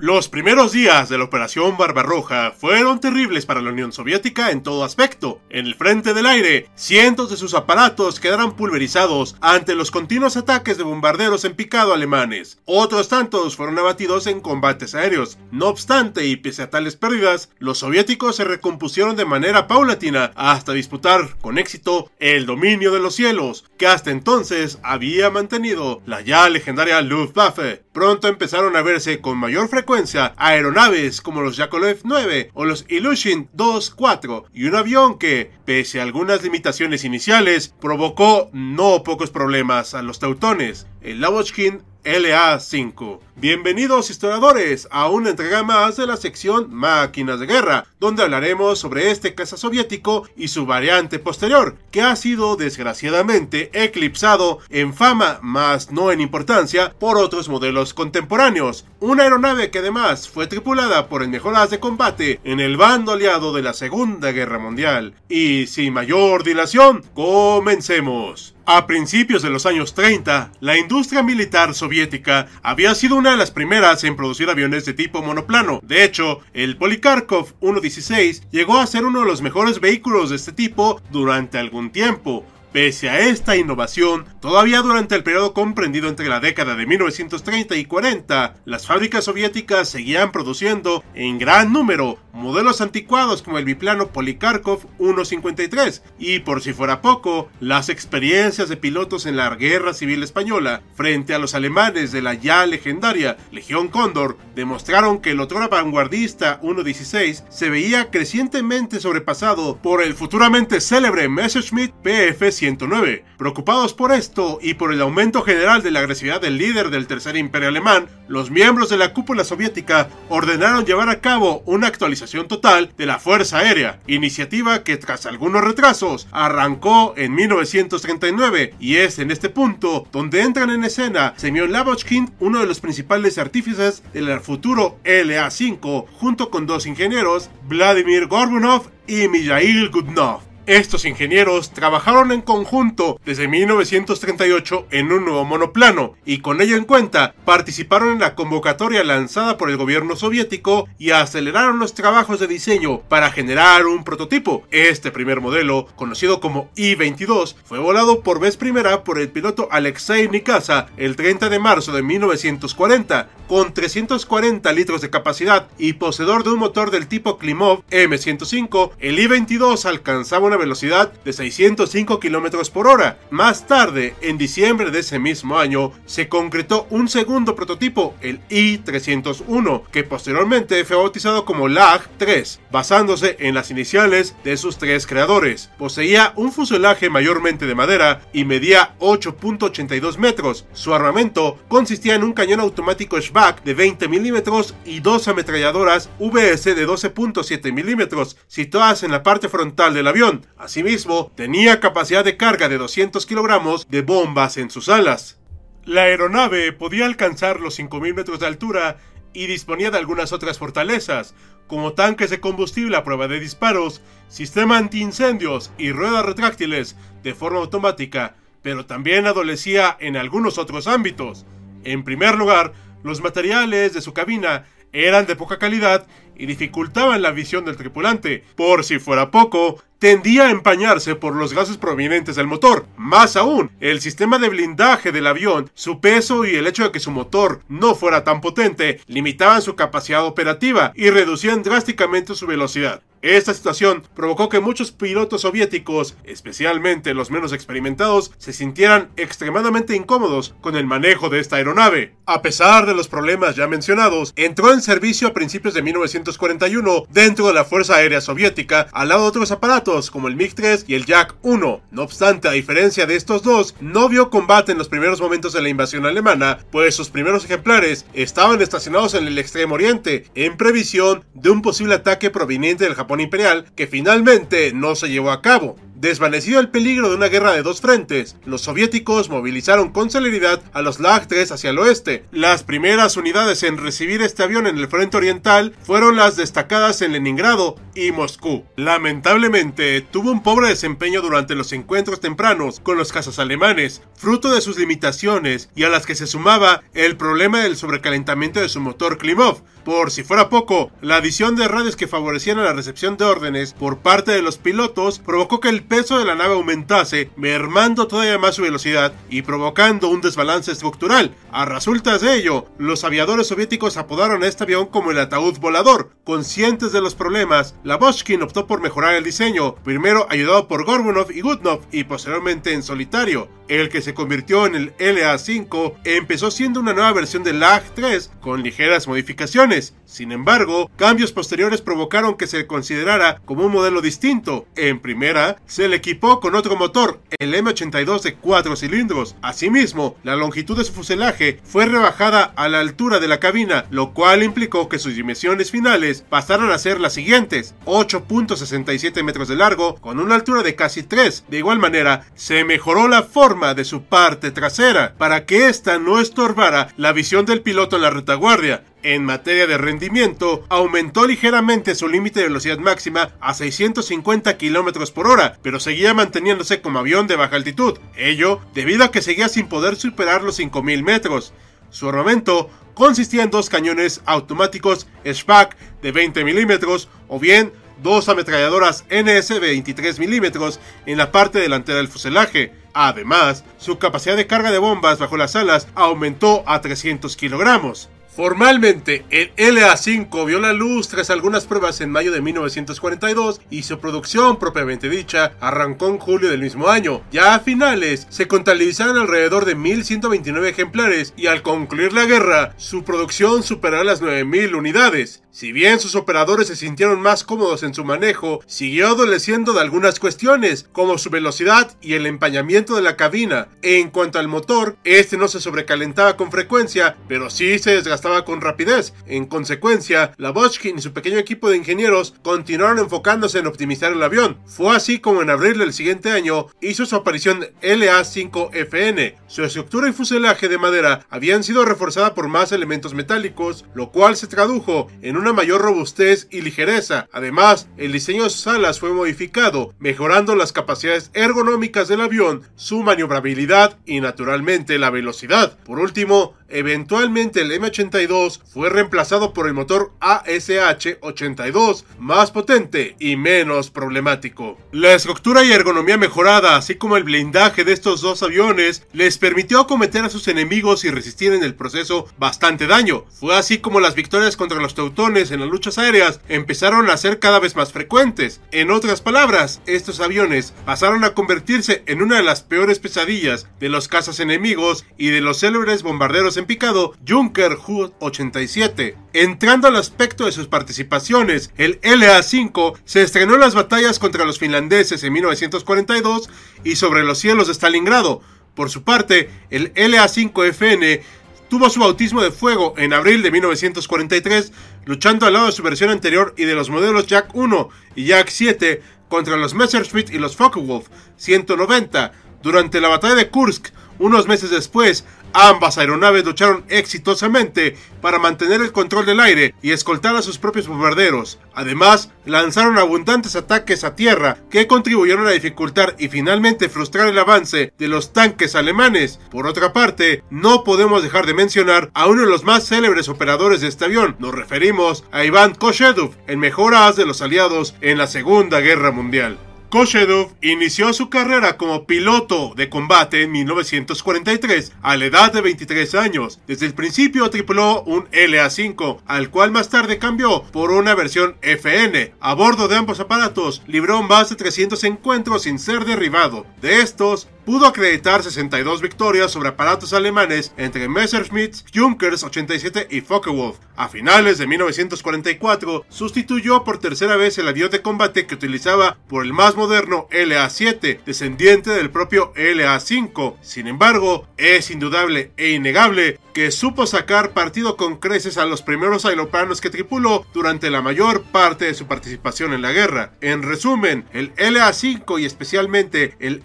Los primeros días de la Operación Barbarroja fueron terribles para la Unión Soviética en todo aspecto. En el frente del aire, cientos de sus aparatos quedaron pulverizados ante los continuos ataques de bombarderos en picado alemanes. Otros tantos fueron abatidos en combates aéreos. No obstante, y pese a tales pérdidas, los soviéticos se recompusieron de manera paulatina hasta disputar con éxito el dominio de los cielos, que hasta entonces había mantenido la ya legendaria Luftwaffe. Pronto empezaron a verse con mayor frecuencia aeronaves como los Yakolev 9 o los Ilyushin 2-4 y un avión que, pese a algunas limitaciones iniciales, provocó no pocos problemas a los teutones, el Lavochkin LA5. Bienvenidos historiadores a una entrega más de la sección Máquinas de Guerra, donde hablaremos sobre este caza soviético y su variante posterior, que ha sido desgraciadamente eclipsado en fama, más no en importancia, por otros modelos contemporáneos. Una aeronave que además fue tripulada por el mejor as de combate en el bando aliado de la Segunda Guerra Mundial. Y sin mayor dilación, comencemos. A principios de los años 30, la industria militar soviética había sido una de las primeras en producir aviones de tipo monoplano. De hecho, el Polikarkov 116 llegó a ser uno de los mejores vehículos de este tipo durante algún tiempo. Pese a esta innovación, todavía durante el periodo comprendido entre la década de 1930 y 40, las fábricas soviéticas seguían produciendo en gran número modelos anticuados como el biplano Polikarkov 153 y por si fuera poco, las experiencias de pilotos en la Guerra Civil Española frente a los alemanes de la ya legendaria Legión Cóndor demostraron que el otro vanguardista 116 se veía crecientemente sobrepasado por el futuramente célebre Messerschmitt PF 109. Preocupados por esto y por el aumento general de la agresividad del líder del Tercer Imperio Alemán, los miembros de la cúpula soviética ordenaron llevar a cabo una actualización total de la Fuerza Aérea, iniciativa que tras algunos retrasos arrancó en 1939 y es en este punto donde entran en escena Semyon Lavochkin, uno de los principales artífices del futuro LA-5, junto con dos ingenieros, Vladimir Gorbunov y Mijail Gudnov. Estos ingenieros trabajaron en conjunto desde 1938 en un nuevo monoplano y con ello en cuenta participaron en la convocatoria lanzada por el gobierno soviético y aceleraron los trabajos de diseño para generar un prototipo. Este primer modelo, conocido como I-22, fue volado por vez primera por el piloto Alexei Nikasa el 30 de marzo de 1940 con 340 litros de capacidad y poseedor de un motor del tipo Klimov M105, el I-22 alcanzaba una velocidad de 605 km por hora. Más tarde, en diciembre de ese mismo año, se concretó un segundo prototipo, el I-301, que posteriormente fue bautizado como LAG-3, basándose en las iniciales de sus tres creadores. Poseía un fuselaje mayormente de madera y medía 8.82 metros. Su armamento consistía en un cañón automático Schwack de 20 milímetros y dos ametralladoras VS de 12.7 milímetros, situadas en la parte frontal del avión, Asimismo, tenía capacidad de carga de 200 kilogramos de bombas en sus alas. La aeronave podía alcanzar los 5.000 metros de altura y disponía de algunas otras fortalezas, como tanques de combustible a prueba de disparos, sistema antiincendios y ruedas retráctiles de forma automática, pero también adolecía en algunos otros ámbitos. En primer lugar, los materiales de su cabina eran de poca calidad y dificultaban la visión del tripulante. Por si fuera poco, tendía a empañarse por los gases provenientes del motor. Más aún, el sistema de blindaje del avión, su peso y el hecho de que su motor no fuera tan potente limitaban su capacidad operativa y reducían drásticamente su velocidad. Esta situación provocó que muchos pilotos soviéticos, especialmente los menos experimentados, se sintieran extremadamente incómodos con el manejo de esta aeronave. A pesar de los problemas ya mencionados, entró en servicio a principios de 1941 dentro de la Fuerza Aérea Soviética al lado de otros aparatos como el MiG-3 y el Yak-1. No obstante, a diferencia de estos dos, no vio combate en los primeros momentos de la invasión alemana, pues sus primeros ejemplares estaban estacionados en el extremo oriente, en previsión de un posible ataque proveniente del Japón imperial que finalmente no se llevó a cabo. Desvanecido el peligro de una guerra de dos frentes, los soviéticos movilizaron con celeridad a los Lag-3 hacia el oeste. Las primeras unidades en recibir este avión en el frente oriental fueron las destacadas en Leningrado y Moscú. Lamentablemente, tuvo un pobre desempeño durante los encuentros tempranos con los cazas alemanes, fruto de sus limitaciones y a las que se sumaba el problema del sobrecalentamiento de su motor Klimov. Por si fuera poco, la adición de radios que favorecían la recepción de órdenes por parte de los pilotos provocó que el peso de la nave aumentase, mermando todavía más su velocidad y provocando un desbalance estructural. A resultas de ello, los aviadores soviéticos apodaron a este avión como el ataúd volador. Conscientes de los problemas, la optó por mejorar el diseño, primero ayudado por Gorbunov y Gutnov y posteriormente en solitario. El que se convirtió en el LA-5 empezó siendo una nueva versión del LAG-3 con ligeras modificaciones. Sin embargo, cambios posteriores provocaron que se considerara como un modelo distinto. En primera, se le equipó con otro motor, el M82 de 4 cilindros. Asimismo, la longitud de su fuselaje fue rebajada a la altura de la cabina, lo cual implicó que sus dimensiones finales pasaron a ser las siguientes: 8.67 metros de largo, con una altura de casi 3. De igual manera, se mejoró la forma de su parte trasera para que ésta no estorbara la visión del piloto en la retaguardia. En materia de rendimiento, aumentó ligeramente su límite de velocidad máxima a 650 km por hora, pero seguía manteniéndose como avión de baja altitud, ello debido a que seguía sin poder superar los 5000 metros. Su armamento consistía en dos cañones automáticos SPAC de 20 milímetros o bien dos ametralladoras NS de 23 milímetros en la parte delantera del fuselaje. Además, su capacidad de carga de bombas bajo las alas aumentó a 300 kilogramos. Formalmente, el LA-5 vio la luz tras algunas pruebas en mayo de 1942 y su producción propiamente dicha arrancó en julio del mismo año. Ya a finales, se contabilizaron alrededor de 1.129 ejemplares y al concluir la guerra, su producción superó las 9.000 unidades. Si bien sus operadores se sintieron más cómodos en su manejo, siguió adoleciendo de algunas cuestiones, como su velocidad y el empañamiento de la cabina. En cuanto al motor, este no se sobrecalentaba con frecuencia, pero sí se desgastaba con rapidez. En consecuencia, la Boschkin y su pequeño equipo de ingenieros continuaron enfocándose en optimizar el avión. Fue así como en abril del siguiente año hizo su aparición LA-5FN. Su estructura y fuselaje de madera habían sido reforzada por más elementos metálicos, lo cual se tradujo en una mayor robustez y ligereza. Además, el diseño de sus alas fue modificado, mejorando las capacidades ergonómicas del avión, su maniobrabilidad y naturalmente la velocidad. Por último, Eventualmente el M82 fue reemplazado por el motor ASH-82, más potente y menos problemático. La estructura y ergonomía mejorada, así como el blindaje de estos dos aviones, les permitió acometer a sus enemigos y resistir en el proceso bastante daño. Fue así como las victorias contra los teutones en las luchas aéreas empezaron a ser cada vez más frecuentes. En otras palabras, estos aviones pasaron a convertirse en una de las peores pesadillas de los cazas enemigos y de los célebres bombarderos en picado Junker Hood 87. Entrando al aspecto de sus participaciones, el LA-5 se estrenó en las batallas contra los finlandeses en 1942 y sobre los cielos de Stalingrado. Por su parte, el LA-5FN tuvo su bautismo de fuego en abril de 1943, luchando al lado de su versión anterior y de los modelos Jack 1 y Jack 7 contra los Messerschmitt y los Focke-Wulf 190. Durante la batalla de Kursk, unos meses después, Ambas aeronaves lucharon exitosamente para mantener el control del aire y escoltar a sus propios bombarderos. Además, lanzaron abundantes ataques a tierra que contribuyeron a dificultar y finalmente frustrar el avance de los tanques alemanes. Por otra parte, no podemos dejar de mencionar a uno de los más célebres operadores de este avión. Nos referimos a Iván Koshedov, el mejor as de los aliados en la Segunda Guerra Mundial. Koshedov inició su carrera como piloto de combate en 1943 a la edad de 23 años. Desde el principio tripuló un LA-5, al cual más tarde cambió por una versión FN. A bordo de ambos aparatos libró más de 300 encuentros sin ser derribado. De estos, pudo acreditar 62 victorias sobre aparatos alemanes entre Messerschmitt, Junkers 87 y Focke-Wulf. A finales de 1944, sustituyó por tercera vez el avión de combate que utilizaba por el más moderno LA-7, descendiente del propio LA-5. Sin embargo, es indudable e innegable que supo sacar partido con creces a los primeros aeroplanos que tripuló durante la mayor parte de su participación en la guerra. En resumen, el LA-5 y especialmente el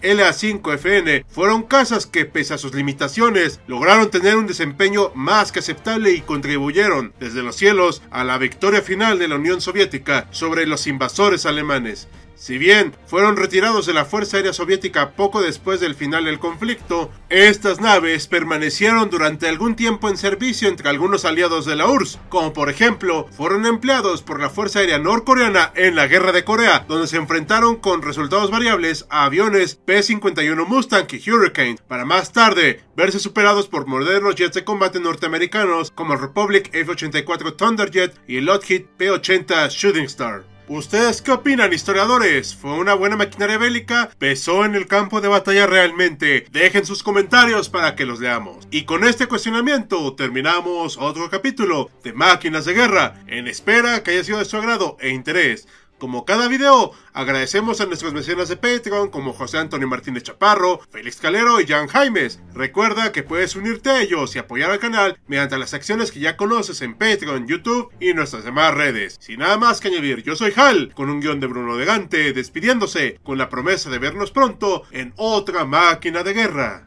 LA-5FN fueron casas que, pese a sus limitaciones, lograron tener un desempeño más que aceptable y contribuyeron desde los cielos a la victoria final de la Unión Soviética sobre los invasores alemanes. Si bien fueron retirados de la Fuerza Aérea Soviética poco después del final del conflicto, estas naves permanecieron durante algún tiempo en servicio entre algunos aliados de la URSS, como por ejemplo fueron empleados por la Fuerza Aérea Norcoreana en la Guerra de Corea, donde se enfrentaron con resultados variables a aviones P-51 Mustang y Hurricane, para más tarde verse superados por modernos jets de combate norteamericanos como el Republic F-84 Thunderjet y el Lockheed P-80 Shooting Star. ¿Ustedes qué opinan, historiadores? ¿Fue una buena maquinaria bélica? ¿Pesó en el campo de batalla realmente? Dejen sus comentarios para que los leamos. Y con este cuestionamiento terminamos otro capítulo de Máquinas de Guerra, en espera que haya sido de su agrado e interés. Como cada video, agradecemos a nuestros mecenas de Patreon como José Antonio Martínez Chaparro, Félix Calero y Jan Jaimes. Recuerda que puedes unirte a ellos y apoyar al canal mediante las acciones que ya conoces en Patreon, YouTube y nuestras demás redes. Sin nada más que añadir, yo soy Hal, con un guion de Bruno de Gante, despidiéndose con la promesa de vernos pronto en otra máquina de guerra.